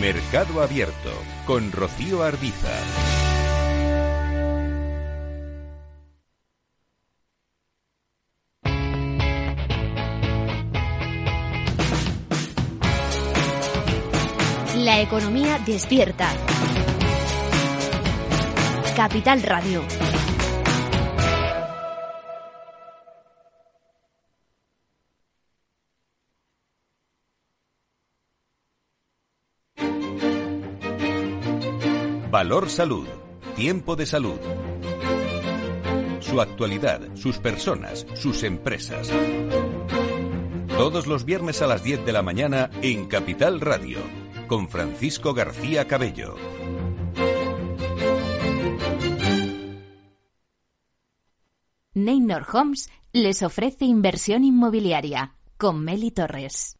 Mercado Abierto con Rocío Arbiza. La economía despierta. Capital Radio. Valor Salud. Tiempo de salud. Su actualidad, sus personas, sus empresas. Todos los viernes a las 10 de la mañana en Capital Radio, con Francisco García Cabello. Neynor Homes les ofrece inversión inmobiliaria con Meli Torres.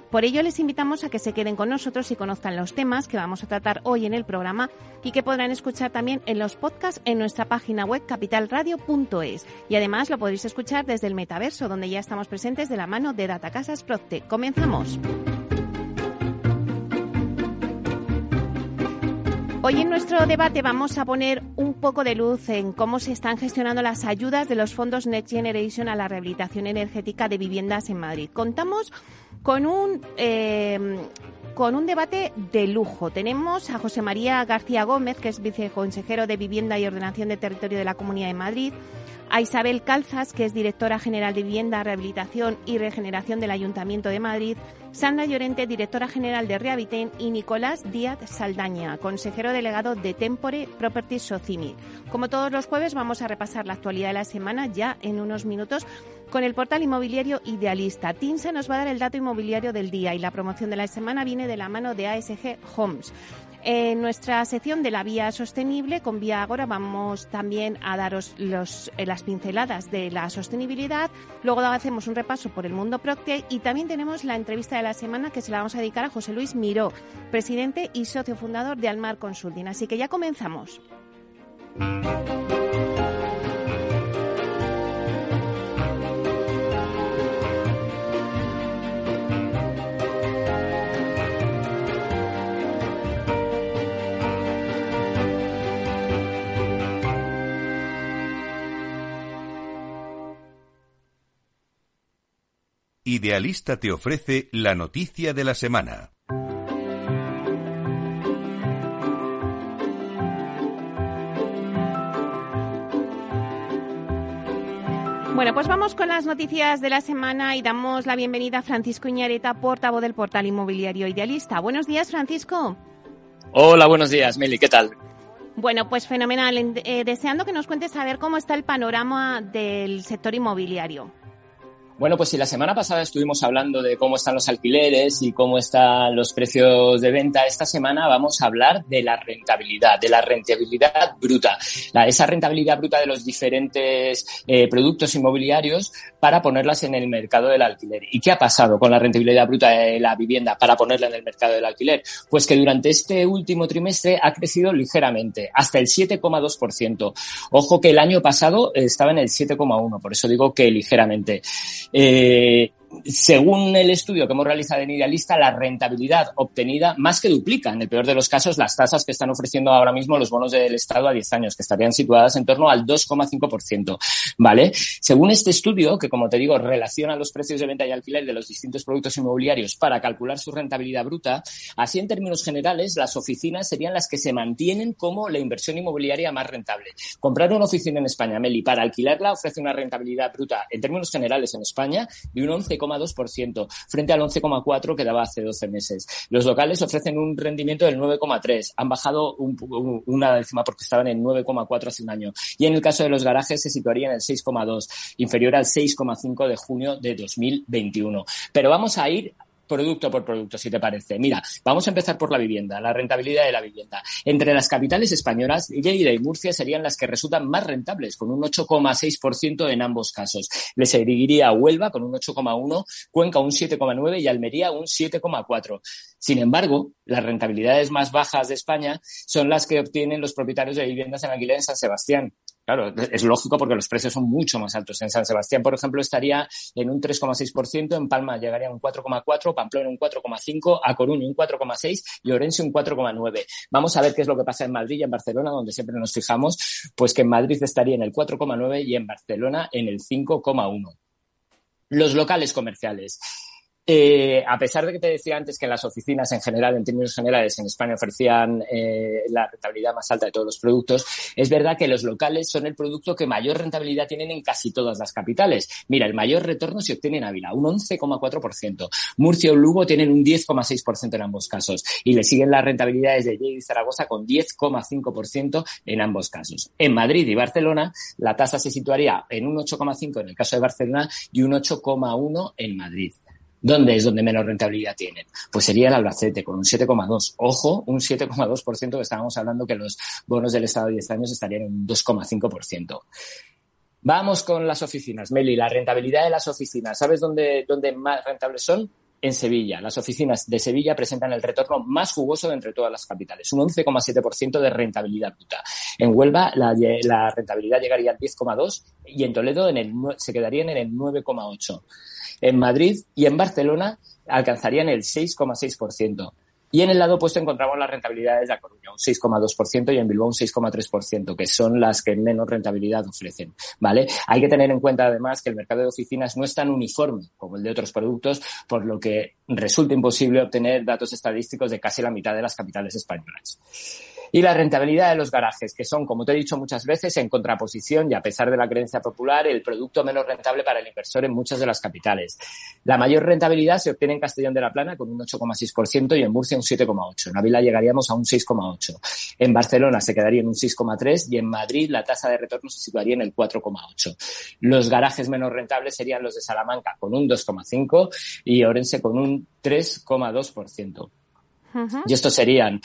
Por ello les invitamos a que se queden con nosotros y conozcan los temas que vamos a tratar hoy en el programa y que podrán escuchar también en los podcasts en nuestra página web capitalradio.es. Y además lo podréis escuchar desde el metaverso, donde ya estamos presentes de la mano de Datacasas Procte. Comenzamos. Hoy en nuestro debate vamos a poner un poco de luz en cómo se están gestionando las ayudas de los fondos Next Generation a la rehabilitación energética de viviendas en Madrid. Contamos con un eh, con un debate de lujo. Tenemos a José María García Gómez, que es viceconsejero de Vivienda y Ordenación de Territorio de la Comunidad de Madrid, a Isabel Calzas, que es directora general de Vivienda, Rehabilitación y Regeneración del Ayuntamiento de Madrid, Sandra Llorente, directora general de Rehabiten, y Nicolás Díaz Saldaña, consejero delegado de Tempore Properties Socimi. Como todos los jueves, vamos a repasar la actualidad de la semana ya en unos minutos con el portal inmobiliario Idealista. Tinsa nos va a dar el dato inmobiliario del día y la promoción de la semana viene de la mano de ASG Homes. En nuestra sección de la vía sostenible, con Vía Agora, vamos también a daros los, eh, las pinceladas de la sostenibilidad. Luego hacemos un repaso por el mundo Procte y también tenemos la entrevista de la semana que se la vamos a dedicar a José Luis Miró, presidente y socio fundador de Almar Consulting. Así que ya comenzamos. Idealista te ofrece la noticia de la semana. Bueno, pues vamos con las noticias de la semana y damos la bienvenida a Francisco Iñareta, portavoz del portal inmobiliario Idealista. Buenos días, Francisco. Hola, buenos días, Meli, ¿qué tal? Bueno, pues fenomenal. Eh, deseando que nos cuentes a ver cómo está el panorama del sector inmobiliario. Bueno, pues si la semana pasada estuvimos hablando de cómo están los alquileres y cómo están los precios de venta, esta semana vamos a hablar de la rentabilidad, de la rentabilidad bruta, la, esa rentabilidad bruta de los diferentes eh, productos inmobiliarios para ponerlas en el mercado del alquiler. ¿Y qué ha pasado con la rentabilidad bruta de la vivienda para ponerla en el mercado del alquiler? Pues que durante este último trimestre ha crecido ligeramente, hasta el 7,2%. Ojo que el año pasado estaba en el 7,1%, por eso digo que ligeramente. Eh, según el estudio que hemos realizado en Idealista, la rentabilidad obtenida más que duplica, en el peor de los casos, las tasas que están ofreciendo ahora mismo los bonos del Estado a 10 años, que estarían situadas en torno al 2,5%. ¿Vale? Según este estudio, que como te digo, relaciona los precios de venta y alquiler de los distintos productos inmobiliarios para calcular su rentabilidad bruta, así en términos generales, las oficinas serían las que se mantienen como la inversión inmobiliaria más rentable. Comprar una oficina en España, Meli, para alquilarla ofrece una rentabilidad bruta en términos generales en España de un 11 ciento frente al 11,4% que daba hace 12 meses. Los locales ofrecen un rendimiento del 9,3%. Han bajado una décima porque estaban en 9,4% hace un año. Y en el caso de los garajes se situaría en el 6,2%, inferior al 6,5% de junio de 2021. Pero vamos a ir producto por producto, si te parece. Mira, vamos a empezar por la vivienda, la rentabilidad de la vivienda. Entre las capitales españolas, Lleida y Murcia serían las que resultan más rentables, con un 8,6% en ambos casos. Le seguiría Huelva con un 8,1%, Cuenca un 7,9% y Almería un 7,4%. Sin embargo, las rentabilidades más bajas de España son las que obtienen los propietarios de viviendas en alquiler en San Sebastián, Claro, es lógico porque los precios son mucho más altos. En San Sebastián, por ejemplo, estaría en un 3,6%, en Palma llegaría un 4,4%, Pamplona un 4,5%, A Coruña un 4,6% y Orense un 4,9%. Vamos a ver qué es lo que pasa en Madrid y en Barcelona, donde siempre nos fijamos, pues que en Madrid estaría en el 4,9% y en Barcelona en el 5,1%. Los locales comerciales. Eh, a pesar de que te decía antes que las oficinas en general, en términos generales, en España ofrecían eh, la rentabilidad más alta de todos los productos, es verdad que los locales son el producto que mayor rentabilidad tienen en casi todas las capitales. Mira, el mayor retorno se obtiene en Ávila, un 11,4%. Murcia o Lugo tienen un 10,6% en ambos casos. Y le siguen las rentabilidades de Lleida y Zaragoza con 10,5% en ambos casos. En Madrid y Barcelona, la tasa se situaría en un 8,5% en el caso de Barcelona y un 8,1% en Madrid. ¿Dónde es donde menos rentabilidad tienen? Pues sería el Albacete, con un 7,2. Ojo, un 7,2% que estábamos hablando que los bonos del Estado de 10 años estarían en un 2,5%. Vamos con las oficinas. Meli, la rentabilidad de las oficinas. ¿Sabes dónde, dónde más rentables son? En Sevilla. Las oficinas de Sevilla presentan el retorno más jugoso de entre todas las capitales, un 11,7% de rentabilidad bruta. En Huelva la, rentabilidad llegaría al 10,2% y en Toledo en el, se quedarían en el 9,8%. En Madrid y en Barcelona alcanzarían el 6,6%. Y en el lado opuesto encontramos las rentabilidades de A Coruña, un 6,2% y en Bilbao un 6,3%, que son las que menos rentabilidad ofrecen, ¿vale? Hay que tener en cuenta además que el mercado de oficinas no es tan uniforme como el de otros productos, por lo que resulta imposible obtener datos estadísticos de casi la mitad de las capitales españolas y la rentabilidad de los garajes, que son, como te he dicho muchas veces, en contraposición y a pesar de la creencia popular, el producto menos rentable para el inversor en muchas de las capitales. La mayor rentabilidad se obtiene en Castellón de la Plana con un 8,6% y en Murcia un 7,8%. En Ávila llegaríamos a un 6,8%. En Barcelona se quedaría en un 6,3% y en Madrid la tasa de retorno se situaría en el 4,8%. Los garajes menos rentables serían los de Salamanca con un 2,5% y Orense con un 3,2%. Y estos serían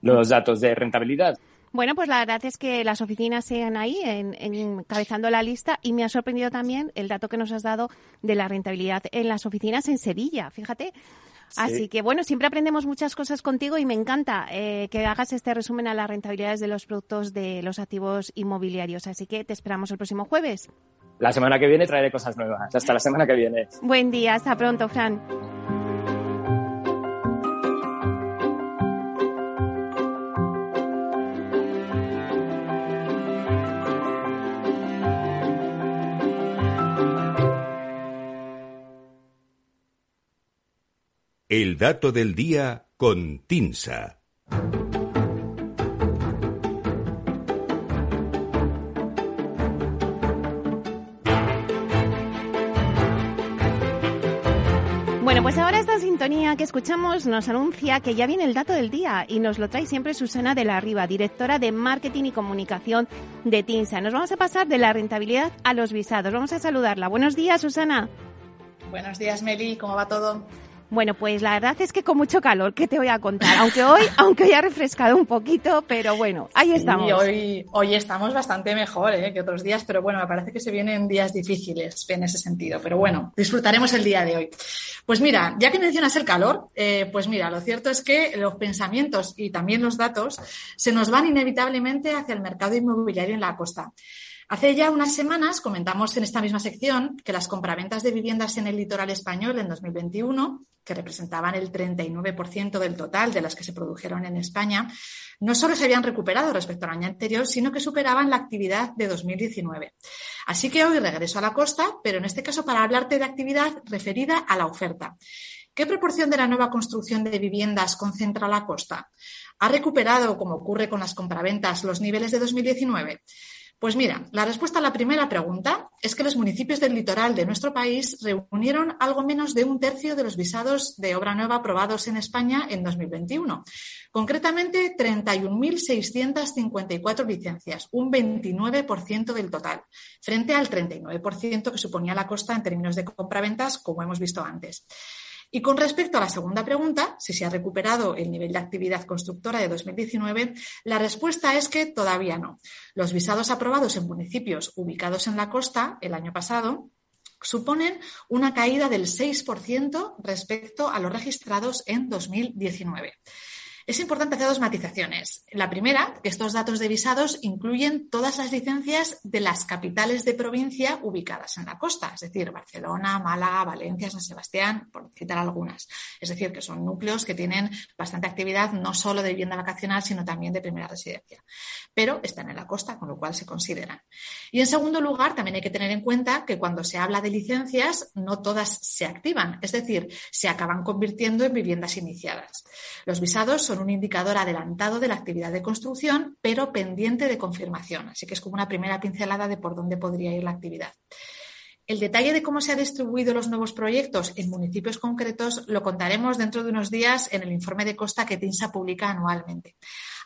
los datos de rentabilidad. Bueno, pues la verdad es que las oficinas siguen ahí encabezando la lista y me ha sorprendido también el dato que nos has dado de la rentabilidad en las oficinas en Sevilla, fíjate. Así que bueno, siempre aprendemos muchas cosas contigo y me encanta eh, que hagas este resumen a las rentabilidades de los productos de los activos inmobiliarios. Así que te esperamos el próximo jueves. La semana que viene traeré cosas nuevas. Hasta la semana que viene. Buen día, hasta pronto, Fran. El dato del día con Tinsa. Bueno, pues ahora esta sintonía que escuchamos nos anuncia que ya viene el dato del día y nos lo trae siempre Susana de la Riva, directora de Marketing y Comunicación de Tinsa. Nos vamos a pasar de la rentabilidad a los visados. Vamos a saludarla. Buenos días, Susana. Buenos días, Meli. ¿Cómo va todo? Bueno, pues la verdad es que con mucho calor, ¿qué te voy a contar? Aunque hoy, aunque hoy ha refrescado un poquito, pero bueno, ahí estamos. Y hoy, hoy estamos bastante mejor ¿eh? que otros días, pero bueno, me parece que se vienen días difíciles en ese sentido. Pero bueno, disfrutaremos el día de hoy. Pues mira, ya que mencionas el calor, eh, pues mira, lo cierto es que los pensamientos y también los datos se nos van inevitablemente hacia el mercado inmobiliario en la costa. Hace ya unas semanas comentamos en esta misma sección que las compraventas de viviendas en el litoral español en 2021, que representaban el 39% del total de las que se produjeron en España, no solo se habían recuperado respecto al año anterior, sino que superaban la actividad de 2019. Así que hoy regreso a la costa, pero en este caso para hablarte de actividad referida a la oferta. ¿Qué proporción de la nueva construcción de viviendas concentra la costa? ¿Ha recuperado, como ocurre con las compraventas, los niveles de 2019? Pues mira, la respuesta a la primera pregunta es que los municipios del litoral de nuestro país reunieron algo menos de un tercio de los visados de obra nueva aprobados en España en 2021. Concretamente, 31.654 licencias, un 29% del total, frente al 39% que suponía la costa en términos de compraventas, como hemos visto antes. Y con respecto a la segunda pregunta, si se ha recuperado el nivel de actividad constructora de 2019, la respuesta es que todavía no. Los visados aprobados en municipios ubicados en la costa el año pasado suponen una caída del 6% respecto a los registrados en 2019. Es importante hacer dos matizaciones. La primera, que estos datos de visados incluyen todas las licencias de las capitales de provincia ubicadas en la costa, es decir, Barcelona, Málaga, Valencia, San Sebastián, por citar algunas. Es decir, que son núcleos que tienen bastante actividad no solo de vivienda vacacional, sino también de primera residencia. Pero están en la costa, con lo cual se consideran. Y en segundo lugar, también hay que tener en cuenta que cuando se habla de licencias, no todas se activan, es decir, se acaban convirtiendo en viviendas iniciadas. Los visados son un indicador adelantado de la actividad de construcción, pero pendiente de confirmación. Así que es como una primera pincelada de por dónde podría ir la actividad. El detalle de cómo se han distribuido los nuevos proyectos en municipios concretos lo contaremos dentro de unos días en el informe de costa que TINSA publica anualmente.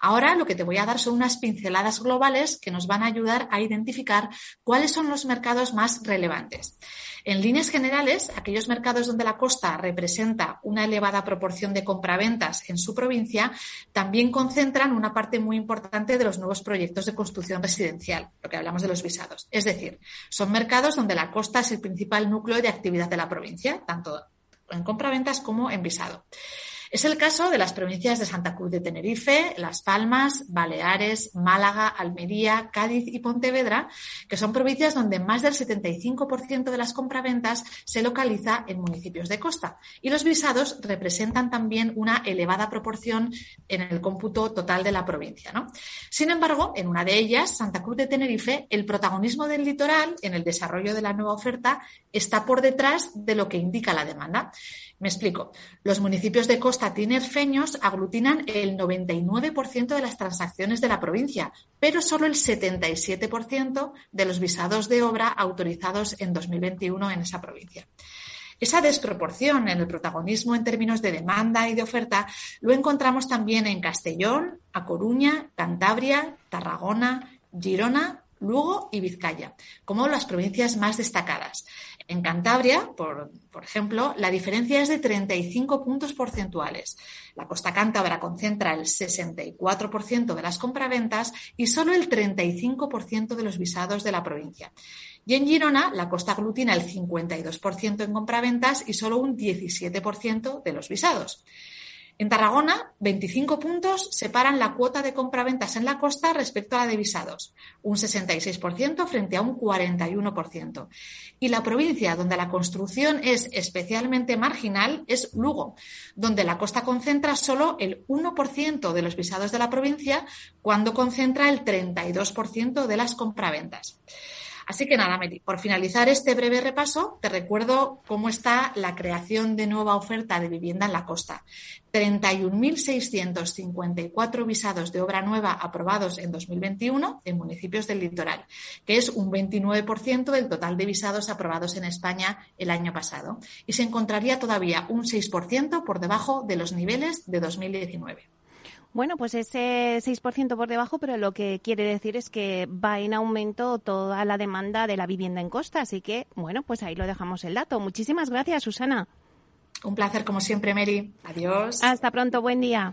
Ahora lo que te voy a dar son unas pinceladas globales que nos van a ayudar a identificar cuáles son los mercados más relevantes. En líneas generales, aquellos mercados donde la costa representa una elevada proporción de compraventas en su provincia también concentran una parte muy importante de los nuevos proyectos de construcción residencial, lo que hablamos de los visados. Es decir, son mercados donde la costa es el principal núcleo de actividad de la provincia, tanto en compraventas como en visado. Es el caso de las provincias de Santa Cruz de Tenerife, Las Palmas, Baleares, Málaga, Almería, Cádiz y Pontevedra, que son provincias donde más del 75% de las compraventas se localiza en municipios de costa. Y los visados representan también una elevada proporción en el cómputo total de la provincia. Sin embargo, en una de ellas, Santa Cruz de Tenerife, el protagonismo del litoral en el desarrollo de la nueva oferta está por detrás de lo que indica la demanda. Me explico. Los municipios de costa tinerfeños aglutinan el 99% de las transacciones de la provincia, pero solo el 77% de los visados de obra autorizados en 2021 en esa provincia. Esa desproporción en el protagonismo en términos de demanda y de oferta lo encontramos también en Castellón, A Coruña, Cantabria, Tarragona, Girona, Lugo y Vizcaya, como las provincias más destacadas. En Cantabria, por, ejemplo, la diferencia es de 35 puntos porcentuales. La costa cántabra concentra el 64% de las compraventas y solo el 35% de los visados de la provincia. Y en Girona, la costa aglutina el 52% en compraventas y solo un 17% de los visados. En Tarragona, 25 puntos separan la cuota de compraventas en la costa respecto a la de visados, un 66% frente a un 41%. Y la provincia donde la construcción es especialmente marginal es Lugo, donde la costa concentra solo el 1% de los visados de la provincia cuando concentra el 32% de las compraventas. Así que nada, Meli, por finalizar este breve repaso, te recuerdo cómo está la creación de nueva oferta de vivienda en la costa. 31.654 visados de obra nueva aprobados en 2021 en municipios del litoral, que es un 29% del total de visados aprobados en España el año pasado. Y se encontraría todavía un 6% por debajo de los niveles de 2019. Bueno, pues ese 6% por debajo, pero lo que quiere decir es que va en aumento toda la demanda de la vivienda en costa. Así que, bueno, pues ahí lo dejamos el dato. Muchísimas gracias, Susana. Un placer, como siempre, Mary. Adiós. Hasta pronto, buen día.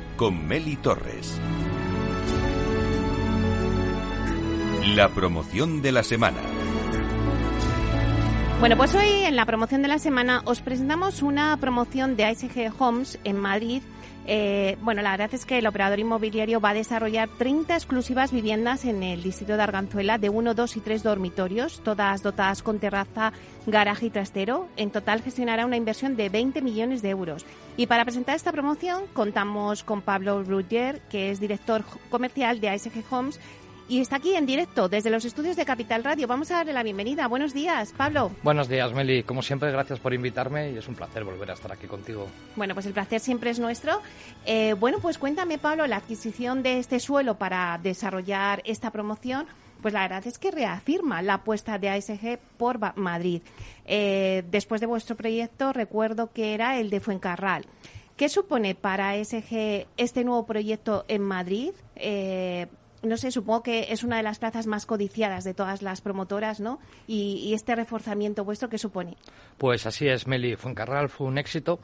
con Meli Torres. La promoción de la semana. Bueno, pues hoy en la promoción de la semana os presentamos una promoción de ISG Homes en Madrid eh, bueno, la verdad es que el operador inmobiliario va a desarrollar 30 exclusivas viviendas en el distrito de Arganzuela de 1, 2 y 3 dormitorios, todas dotadas con terraza, garaje y trastero. En total gestionará una inversión de 20 millones de euros. Y para presentar esta promoción contamos con Pablo Rugger, que es director comercial de ASG Homes y está aquí en directo desde los estudios de Capital Radio. Vamos a darle la bienvenida. Buenos días, Pablo. Buenos días, Meli. Como siempre, gracias por invitarme y es un placer volver a estar aquí contigo. Bueno, pues el placer siempre es nuestro. Eh, bueno, pues cuéntame, Pablo, la adquisición de este suelo para desarrollar esta promoción. Pues la verdad es que reafirma la apuesta de ASG por Madrid. Eh, después de vuestro proyecto, recuerdo que era el de Fuencarral. ¿Qué supone para ASG este nuevo proyecto en Madrid? Eh, no sé, supongo que es una de las plazas más codiciadas de todas las promotoras, ¿no? Y, este reforzamiento vuestro, ¿qué supone? Pues así es, Meli. Fuencarral fue un éxito.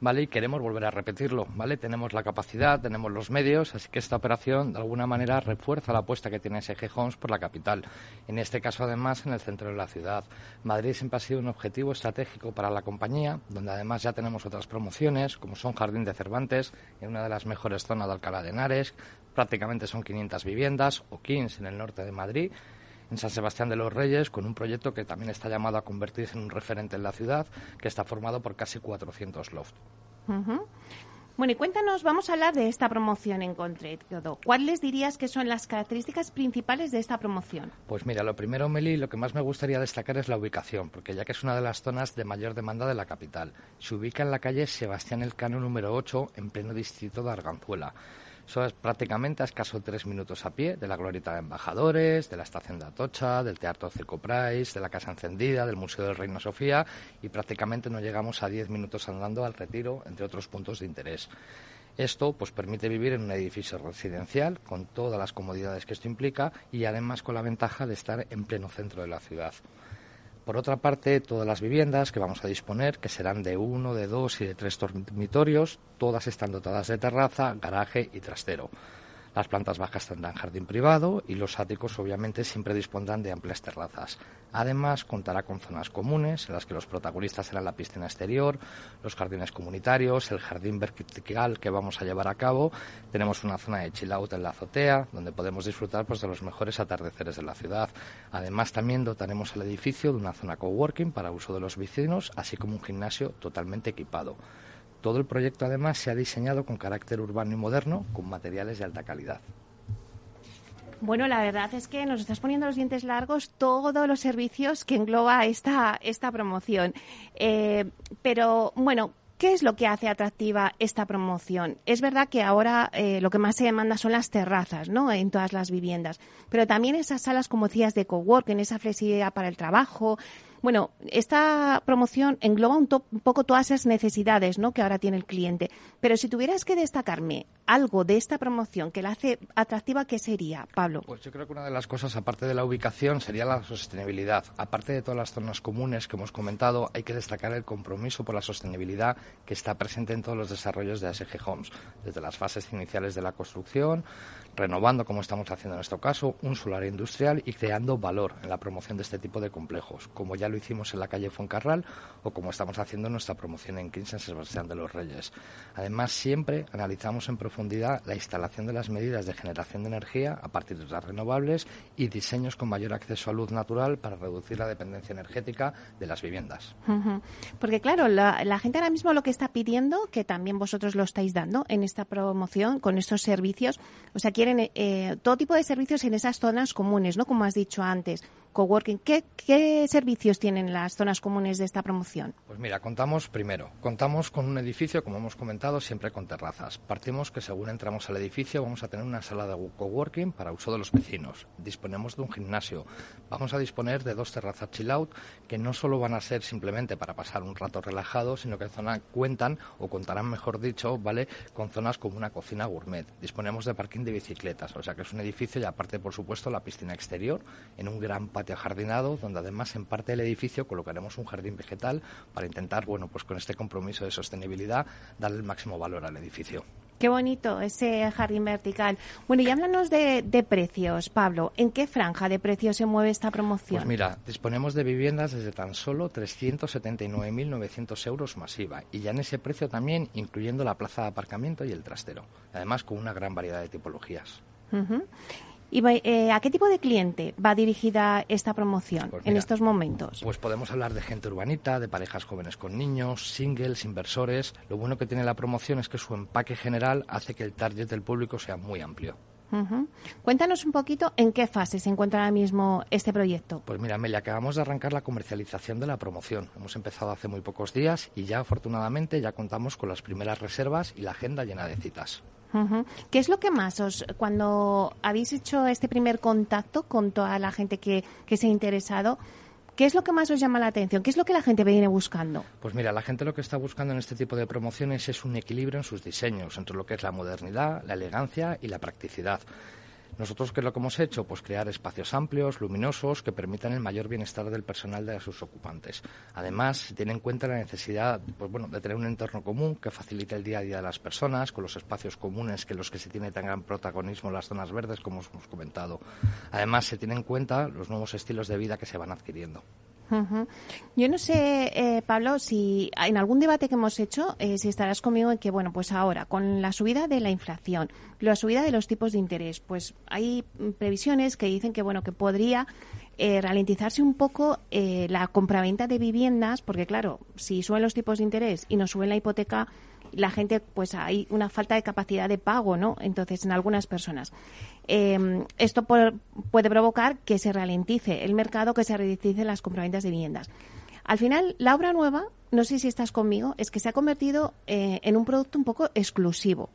¿vale? Y queremos volver a repetirlo, ¿vale? Tenemos la capacidad, tenemos los medios, así que esta operación de alguna manera refuerza la apuesta que tiene SG Homes por la capital. En este caso, además, en el centro de la ciudad. Madrid siempre ha sido un objetivo estratégico para la compañía, donde además ya tenemos otras promociones, como son Jardín de Cervantes, en una de las mejores zonas de Alcalá de Henares, prácticamente son 500 viviendas, o 15 en el norte de Madrid, en San Sebastián de los Reyes, con un proyecto que también está llamado a convertirse en un referente en la ciudad, que está formado por casi 400 lofts. Bueno, y cuéntanos, vamos a hablar de esta promoción en concreto. ¿Cuáles dirías que son las características principales de esta promoción? Pues mira, lo primero, Meli, lo que más me gustaría destacar es la ubicación, porque ya que es una de las zonas de mayor demanda de la capital. Se ubica en la calle Sebastián Elcano número 8, en pleno distrito de Arganzuela. Es prácticamente a escaso tres minutos a pie de la Glorieta de Embajadores, de la Estación de Atocha, del Teatro Circo Price, de la Casa Encendida, del Museo del Reino Sofía y prácticamente no llegamos a diez minutos andando al Retiro, entre otros puntos de interés. Esto pues permite vivir en un edificio residencial con todas las comodidades que esto implica y además con la ventaja de estar en pleno centro de la ciudad. Por otra parte, todas las viviendas que vamos a disponer, que serán de uno, de dos y de tres dormitorios, todas están dotadas de terraza, garaje y trastero. Las plantas bajas tendrán jardín privado y los áticos obviamente siempre dispondrán de amplias terrazas. Además, contará con zonas comunes en las que los protagonistas serán la piscina exterior, los jardines comunitarios, el jardín vertical que vamos a llevar a cabo. Tenemos una zona de chill out en la azotea, donde podemos disfrutar pues, de los mejores atardeceres de la ciudad. Además, también dotaremos el edificio de una zona coworking para uso de los vecinos, así como un gimnasio totalmente equipado. Todo el proyecto además se ha diseñado con carácter urbano y moderno, con materiales de alta calidad. Bueno, la verdad es que nos estás poniendo los dientes largos todos los servicios que engloba esta, esta promoción. Eh, pero, bueno, ¿Qué es lo que hace atractiva esta promoción? Es verdad que ahora eh, lo que más se demanda son las terrazas, ¿no? En todas las viviendas. Pero también esas salas, como decías, de coworking, esa flexibilidad para el trabajo, Bueno, esta promoción engloba un, un, poco todas esas necesidades ¿no? que ahora tiene el cliente. Pero si tuvieras que destacarme algo de esta promoción que la hace atractiva, ¿qué sería, Pablo? Pues yo creo que una de las cosas, aparte de la ubicación, sería la sostenibilidad. Aparte de todas las zonas comunes que hemos comentado, hay que destacar el compromiso por la sostenibilidad que está presente en todos los desarrollos de ASG Homes, desde las fases iniciales de la construcción, renovando, como estamos haciendo en nuestro caso, un solar industrial y creando valor en la promoción de este tipo de complejos, como ya lo hicimos en la calle Foncarral o como estamos haciendo en nuestra promoción en Quince en Sebastián de los Reyes. Además, siempre analizamos en profundidad la instalación de las medidas de generación de energía a partir de las renovables y diseños con mayor acceso a luz natural para reducir la dependencia energética de las viviendas. Porque claro, la, la gente ahora mismo lo que está pidiendo, que también vosotros lo estáis dando en esta promoción con estos servicios, o sea, quieren eh, todo tipo de servicios en esas zonas comunes, ¿no? Como has dicho antes, coworking. ¿Qué, ¿Qué servicios tienen las zonas comunes de esta promoción? Pues mira, contamos primero, contamos con un edificio, como hemos comentado, siempre con terrazas. Partimos que según entramos al edificio vamos a tener una sala de coworking para uso de los vecinos. Disponemos de un gimnasio. Vamos a disponer de dos terrazas chill out que no solo van a ser simplemente para pasar un rato relajado, sino que zona cuentan o contarán, mejor dicho, ¿vale? Con zonas como una cocina gourmet. Disponemos de parking de bicicletas, o sea que es un edificio y aparte, por supuesto, la piscina exterior en un gran patio ajardinado, donde además en parte del edificio colocaremos un jardín vegetal para intentar, bueno, pues con este compromiso de sostenibilidad, darle el máximo valor al edificio. Qué bonito ese jardín vertical. Bueno, y háblanos de, de, precios, Pablo. ¿En qué franja de precios se mueve esta promoción? Pues mira, disponemos de viviendas desde tan solo 379.900 euros masiva y ya en ese precio también incluyendo la plaza de aparcamiento y el trastero. Además, con una gran variedad de tipologías. Uh -huh. ¿Y eh, a qué tipo de cliente va dirigida esta promoción pues en estos momentos? Pues podemos hablar de gente urbanita, de parejas jóvenes con niños, singles, inversores. Lo bueno que tiene la promoción es que su empaque general hace que el target del público sea muy amplio. Uh -huh. Cuéntanos un poquito en qué fase se encuentra ahora mismo este proyecto. Pues mira, Amelia, acabamos de arrancar la comercialización de la promoción. Hemos empezado hace muy pocos días y ya afortunadamente ya contamos con las primeras reservas y la agenda llena de citas. ¿Qué es lo que más os, cuando habéis hecho este primer contacto con toda la gente que, que se ha interesado, ¿Qué es lo que más os llama la atención? ¿Qué es lo que la gente viene buscando? Pues mira, la gente lo que está buscando en este tipo de promociones es un equilibrio en sus diseños, entre lo que es la modernidad, la elegancia y la practicidad. Nosotros, ¿qué es lo que hemos hecho? Pues crear espacios amplios, luminosos, que permitan el mayor bienestar del personal de sus ocupantes. Además, se tiene en cuenta la necesidad pues, bueno, de tener un entorno común que facilite el día a día de las personas, con los espacios comunes que los que se tiene tan gran protagonismo las zonas verdes, como os hemos comentado. Además, se tiene en cuenta los nuevos estilos de vida que se van adquiriendo. Uh. Yo no sé, eh, Pablo, si en algún debate que hemos hecho, eh, si estarás conmigo en que, bueno, pues ahora, con la subida de la inflación, la subida de los tipos de interés, pues hay previsiones que dicen que, bueno, que podría eh, ralentizarse un poco eh, la compraventa de viviendas, porque claro, si suben los tipos de interés y no suben la hipoteca, la gente, pues hay una falta de capacidad de pago, ¿no? Entonces, en algunas personas. Eh, esto por, puede provocar que se ralentice el mercado, que se ralentice las compraventas de viviendas. Al final, la obra nueva, no sé si estás conmigo, es que se ha convertido eh, en un producto un poco exclusivo.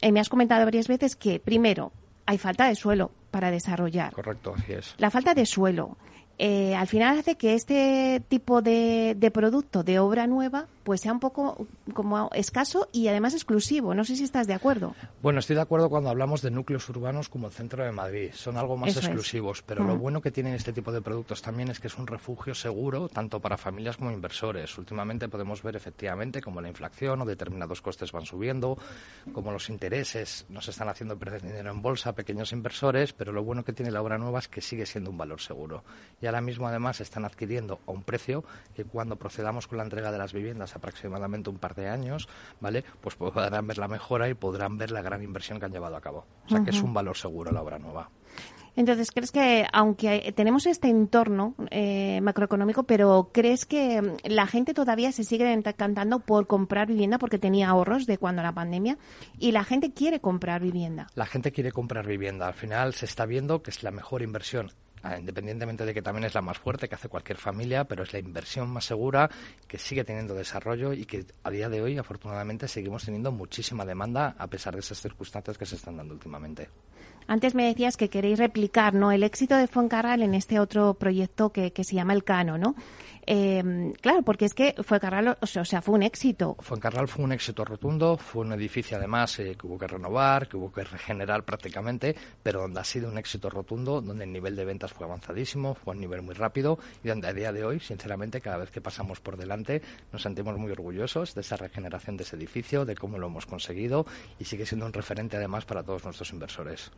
Eh, me has comentado varias veces que, primero, hay falta de suelo para desarrollar. Correcto, así es. La falta de suelo. Eh, al final hace que este tipo de, de, producto de obra nueva pues sea un poco como escaso y además exclusivo. No sé si estás de acuerdo. Bueno, estoy de acuerdo cuando hablamos de núcleos urbanos como el centro de Madrid. Son algo más Eso exclusivos, es. pero Mm. lo bueno que tienen este tipo de productos también es que es un refugio seguro tanto para familias como inversores. Últimamente podemos ver efectivamente como la inflación o determinados costes van subiendo, como los intereses nos están haciendo perder dinero en bolsa a pequeños inversores, pero lo bueno que tiene la obra nueva es que sigue siendo un valor seguro. Ahora mismo además se están adquiriendo a un precio que cuando procedamos con la entrega de las viviendas aproximadamente un par de años, ¿vale? Pues podrán ver la mejora y podrán ver la gran inversión que han llevado a cabo. O sea uh -huh. que es un valor seguro la obra nueva. Entonces, ¿crees que aunque tenemos este entorno eh, macroeconómico, pero crees que la gente todavía se sigue encantando por comprar vivienda porque tenía ahorros de cuando la pandemia y la gente quiere comprar vivienda? La gente quiere comprar vivienda. Al final se está viendo que es la mejor inversión independientemente de que también es la más fuerte que hace cualquier familia, pero es la inversión más segura que sigue teniendo desarrollo y que a día de hoy, afortunadamente, seguimos teniendo muchísima demanda a pesar de esas circunstancias que se están dando últimamente. Antes me decías que queréis replicar ¿no? el éxito de Fuencarral en este otro proyecto que, que se llama El Cano, ¿no? Eh, claro, porque es que Fuencarral, o sea, fue un éxito. Fuencarral fue un éxito rotundo, fue un edificio además eh, que hubo que renovar, que hubo que regenerar prácticamente, pero donde ha sido un éxito rotundo, donde el nivel de ventas fue avanzadísimo, fue a un nivel muy rápido y donde a día de hoy, sinceramente, cada vez que pasamos por delante nos sentimos muy orgullosos de esa regeneración de ese edificio, de cómo lo hemos conseguido y sigue siendo un referente además para todos nuestros inversores.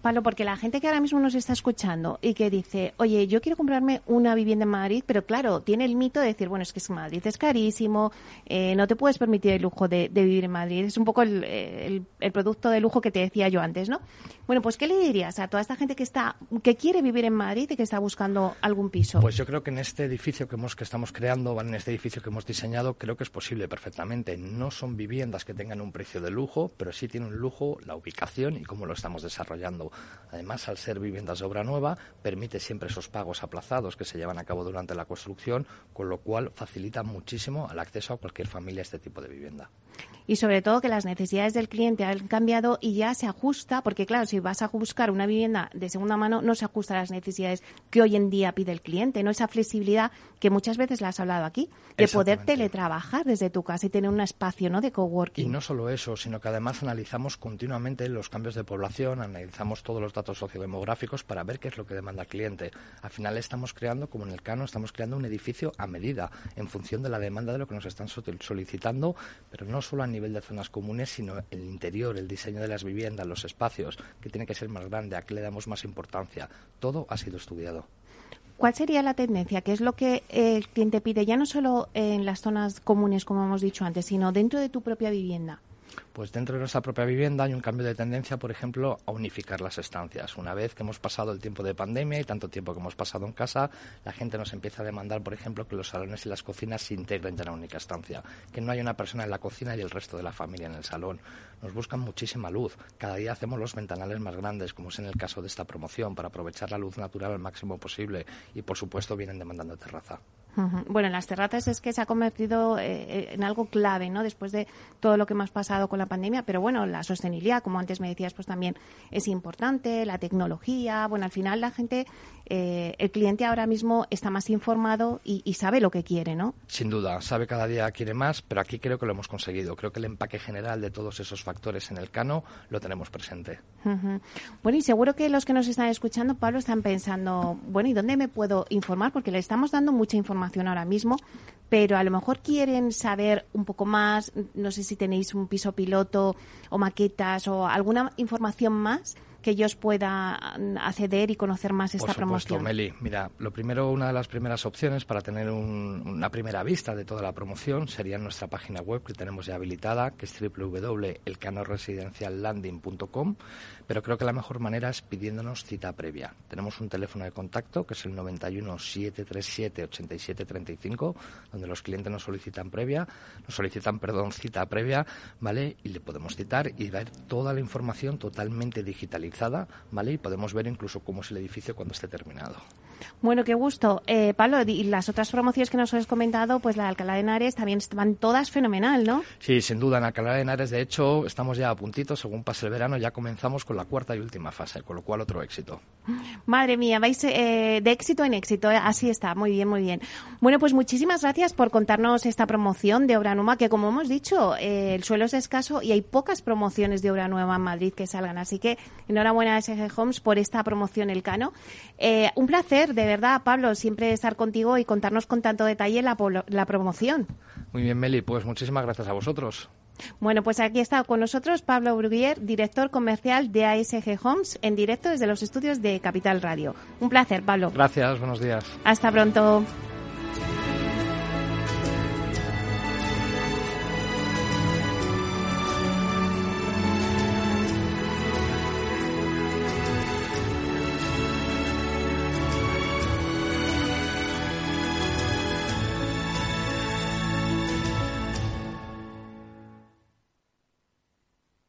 Pablo, porque la gente que ahora mismo nos está escuchando y que dice, oye, yo quiero comprarme una vivienda en Madrid, pero claro, tiene el mito de decir, bueno, es que Madrid es carísimo, eh, no te puedes permitir el lujo de, vivir en Madrid. Es un poco el, producto de lujo que te decía yo antes, ¿no? Bueno, pues ¿qué le dirías a toda esta gente que está, que quiere vivir en Madrid y que está buscando algún piso? Pues yo creo que en este edificio que hemos, que estamos creando, en este edificio que hemos diseñado, creo que es posible perfectamente. No son viviendas que tengan un precio de lujo, pero sí tiene un lujo la ubicación y cómo lo estamos desarrollando. Además, al ser viviendas de obra nueva, permite siempre esos pagos aplazados que se llevan a cabo durante la construcción, con lo cual facilita muchísimo el acceso a cualquier familia a este tipo de vivienda y sobre todo que las necesidades del cliente han cambiado y ya se ajusta, porque claro, si vas a buscar una vivienda de segunda mano, no se ajusta a las necesidades que hoy en día pide el cliente, no esa flexibilidad que muchas veces la has hablado aquí, de poder teletrabajar desde tu casa y tener un espacio ¿no? de coworking. Y no solo eso, sino que además analizamos continuamente los cambios de población, analizamos todos los datos sociodemográficos para ver qué es lo que demanda el cliente. Al final estamos creando, como en el Cano, estamos creando un edificio a medida, en función de la demanda de lo que nos están solicitando, pero no solo a nivel de zonas comunes, sino el interior, el diseño de las viviendas, los espacios, que tiene que ser más grande, a qué le damos más importancia. Todo ha sido estudiado. ¿Cuál sería la tendencia? ¿Qué es lo que el cliente pide ya no solo en las zonas comunes, como hemos dicho antes, sino dentro de tu propia vivienda? Pues dentro de nuestra propia vivienda hay un cambio de tendencia, por ejemplo, a unificar las estancias. Una vez que hemos pasado el tiempo de pandemia y tanto tiempo que hemos pasado en casa, la gente nos empieza a demandar, por ejemplo, que los salones y las cocinas se integren en una única estancia, que no haya una persona en la cocina y el resto de la familia en el salón. Nos buscan muchísima luz. Cada día hacemos los ventanales más grandes, como es en el caso de esta promoción, para aprovechar la luz natural al máximo posible y, por supuesto, vienen demandando terraza. Bueno, en las terrazas es que se ha convertido eh, eh, en algo clave, ¿no? Después de todo lo que hemos pasado con la pandemia, pero bueno, la sostenibilidad, como antes me decías, pues también es importante, la tecnología, bueno, al final la gente, eh, el cliente ahora mismo está más informado y, sabe lo que quiere, ¿no? Sin duda, sabe cada día quiere más, pero aquí creo que lo hemos conseguido. Creo que el empaque general de todos esos factores en el cano lo tenemos presente. Bueno, y seguro que los que nos están escuchando, Pablo, están pensando, bueno, ¿y dónde me puedo informar? Porque le estamos dando mucha información ahora mismo, pero a lo mejor quieren saber un poco más, no sé si tenéis un piso piloto o maquetas o alguna información más que ellos puedan acceder y conocer más esta Por supuesto, promoción. Meli. Mira, lo primero, una de las primeras opciones para tener una primera vista de toda la promoción sería nuestra página web que tenemos ya habilitada, que es www.elcanoresidenciallanding.com pero creo que la mejor manera es pidiéndonos cita previa. Tenemos un teléfono de contacto que es el 91 737 8735, donde los clientes nos solicitan previa, nos solicitan, perdón, cita previa, ¿vale? Y le podemos citar y ver toda la información totalmente digitalizada, ¿vale? Y podemos ver incluso cómo es el edificio cuando esté terminado. Bueno, qué gusto. Eh, Pablo, y las otras promociones que nos has comentado, pues la de Alcalá de Henares también van todas fenomenal, ¿no? Sí, sin duda. En Alcalá de Henares, de hecho, estamos ya a puntito, según pase el verano, ya comenzamos con la cuarta y última fase, con lo cual otro éxito. Madre mía, vais eh, de éxito en éxito, eh, así está, muy bien, muy bien. Bueno, pues muchísimas gracias por contarnos esta promoción de obra nueva, que como hemos dicho, eh, el suelo es escaso y hay pocas promociones de obra nueva en Madrid que salgan, así que enhorabuena a SG Homes por esta promoción El Cano. un placer, de verdad, Pablo, siempre estar contigo y contarnos con tanto detalle la, la promoción. Muy bien, Meli, pues muchísimas gracias a vosotros. Bueno, pues aquí está con nosotros Pablo Bruguier, director comercial de ASG Homes, en directo desde los estudios de Capital Radio. Un placer, Pablo. Gracias, buenos días. Hasta pronto.